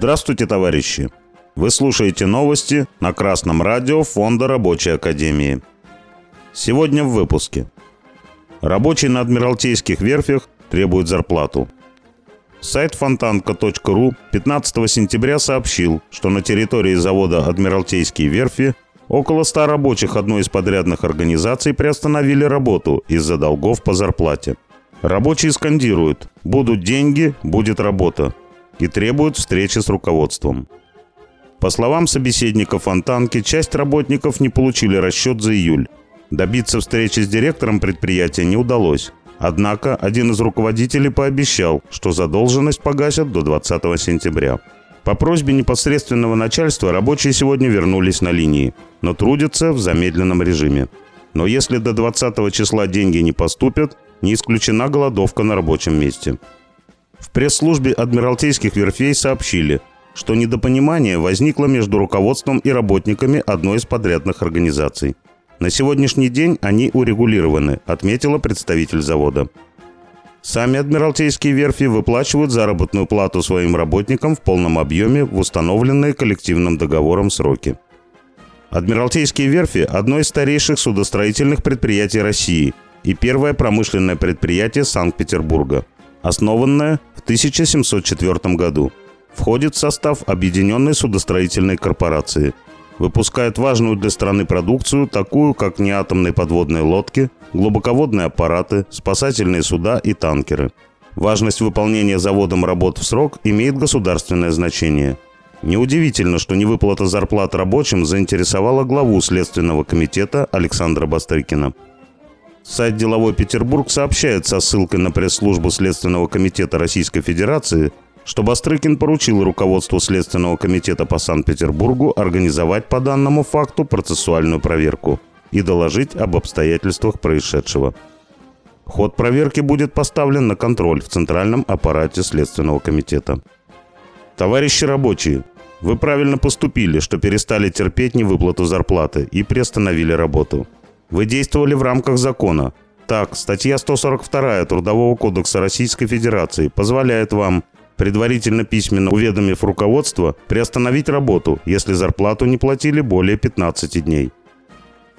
Здравствуйте, товарищи! Вы слушаете новости на Красном радио Фонда Рабочей Академии. Сегодня в выпуске. Рабочие на Адмиралтейских верфях требуют зарплату. Сайт фонтанка.ру 15 сентября сообщил, что на территории завода «Адмиралтейские верфи» около 100 рабочих одной из подрядных организаций приостановили работу из-за долгов по зарплате. Рабочие скандируют «Будут деньги, будет работа» и требуют встречи с руководством. По словам собеседника Фонтанки, часть работников не получили расчет за июль. Добиться встречи с директором предприятия не удалось. Однако один из руководителей пообещал, что задолженность погасят до 20 сентября. По просьбе непосредственного начальства рабочие сегодня вернулись на линии, но трудятся в замедленном режиме. Но если до 20 числа деньги не поступят, не исключена голодовка на рабочем месте. В пресс-службе Адмиралтейских верфей сообщили, что недопонимание возникло между руководством и работниками одной из подрядных организаций. На сегодняшний день они урегулированы, отметила представитель завода. Сами Адмиралтейские верфи выплачивают заработную плату своим работникам в полном объеме в установленные коллективным договором сроки. Адмиралтейские верфи – одно из старейших судостроительных предприятий России и первое промышленное предприятие Санкт-Петербурга, основанное в 1704 году – входит в состав Объединенной судостроительной корпорации. Выпускает важную для страны продукцию, такую как неатомные подводные лодки, глубоководные аппараты, спасательные суда и танкеры. Важность выполнения заводом работ в срок имеет государственное значение. Неудивительно, что невыплата зарплат рабочим заинтересовала главу Следственного комитета Александра Бастрыкина. Сайт «Деловой Петербург» сообщает со ссылкой на пресс-службу Следственного комитета Российской Федерации, что Бастрыкин поручил руководству Следственного комитета по Санкт-Петербургу организовать по данному факту процессуальную проверку и доложить об обстоятельствах происшедшего. Ход проверки будет поставлен на контроль в Центральном аппарате Следственного комитета. Товарищи рабочие, вы правильно поступили, что перестали терпеть невыплату зарплаты и приостановили работу. Вы действовали в рамках закона. Так, статья 142 Трудового кодекса Российской Федерации позволяет вам предварительно письменно уведомив руководство, приостановить работу, если зарплату не платили более 15 дней.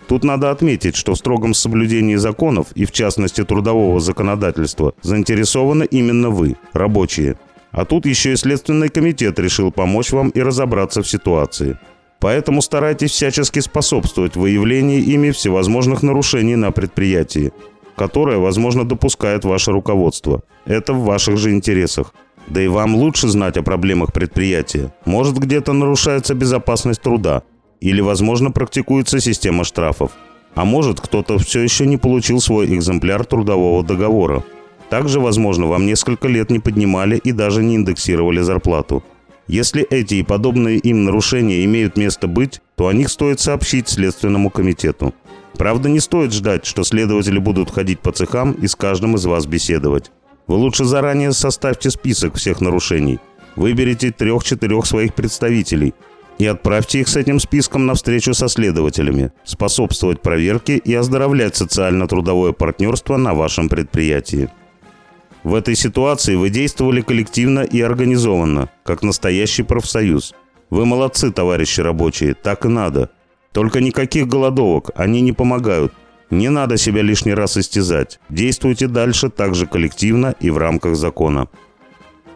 Тут надо отметить, что в строгом соблюдении законов и в частности трудового законодательства заинтересованы именно вы, рабочие. А тут еще и Следственный комитет решил помочь вам и разобраться в ситуации. Поэтому старайтесь всячески способствовать выявлению ими всевозможных нарушений на предприятии, которое, возможно, допускает ваше руководство. Это в ваших же интересах. Да и вам лучше знать о проблемах предприятия. Может, где-то нарушается безопасность труда. Или, возможно, практикуется система штрафов. А может, кто-то все еще не получил свой экземпляр трудового договора. Также, возможно, вам несколько лет не поднимали и даже не индексировали зарплату. Если эти и подобные им нарушения имеют место быть, то о них стоит сообщить Следственному комитету. Правда, не стоит ждать, что следователи будут ходить по цехам и с каждым из вас беседовать. Вы лучше заранее составьте список всех нарушений. Выберите трех-четырех своих представителей и отправьте их с этим списком на встречу со следователями, способствовать проверке и оздоровлять социально-трудовое партнерство на вашем предприятии. В этой ситуации вы действовали коллективно и организованно, как настоящий профсоюз. Вы молодцы, товарищи рабочие, так и надо. Только никаких голодовок, они не помогают. Не надо себя лишний раз истязать. Действуйте дальше так же коллективно и в рамках закона.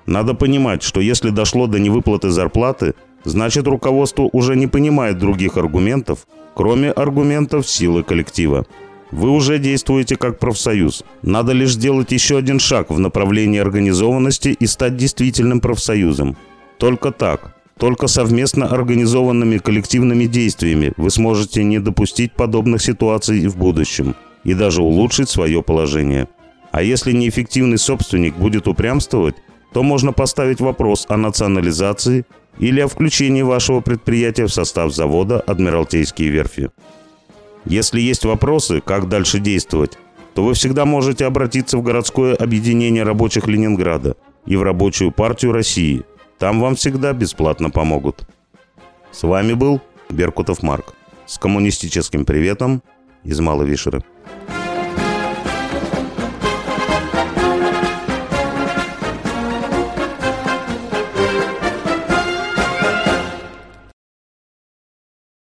Надо понимать, что если дошло до невыплаты зарплаты, значит руководство уже не понимает других аргументов, кроме аргументов силы коллектива. Вы уже действуете как профсоюз. Надо лишь сделать еще один шаг в направлении организованности и стать действительным профсоюзом. Только так, только совместно организованными коллективными действиями вы сможете не допустить подобных ситуаций в будущем и даже улучшить свое положение. А если неэффективный собственник будет упрямствовать, то можно поставить вопрос о национализации или о включении вашего предприятия в состав завода «Адмиралтейские верфи». Если есть вопросы, как дальше действовать, то вы всегда можете обратиться в городское объединение рабочих Ленинграда и в Рабочую партию России – там вам всегда бесплатно помогут. С вами был Беркутов Марк. С коммунистическим приветом из Малой Вишеры.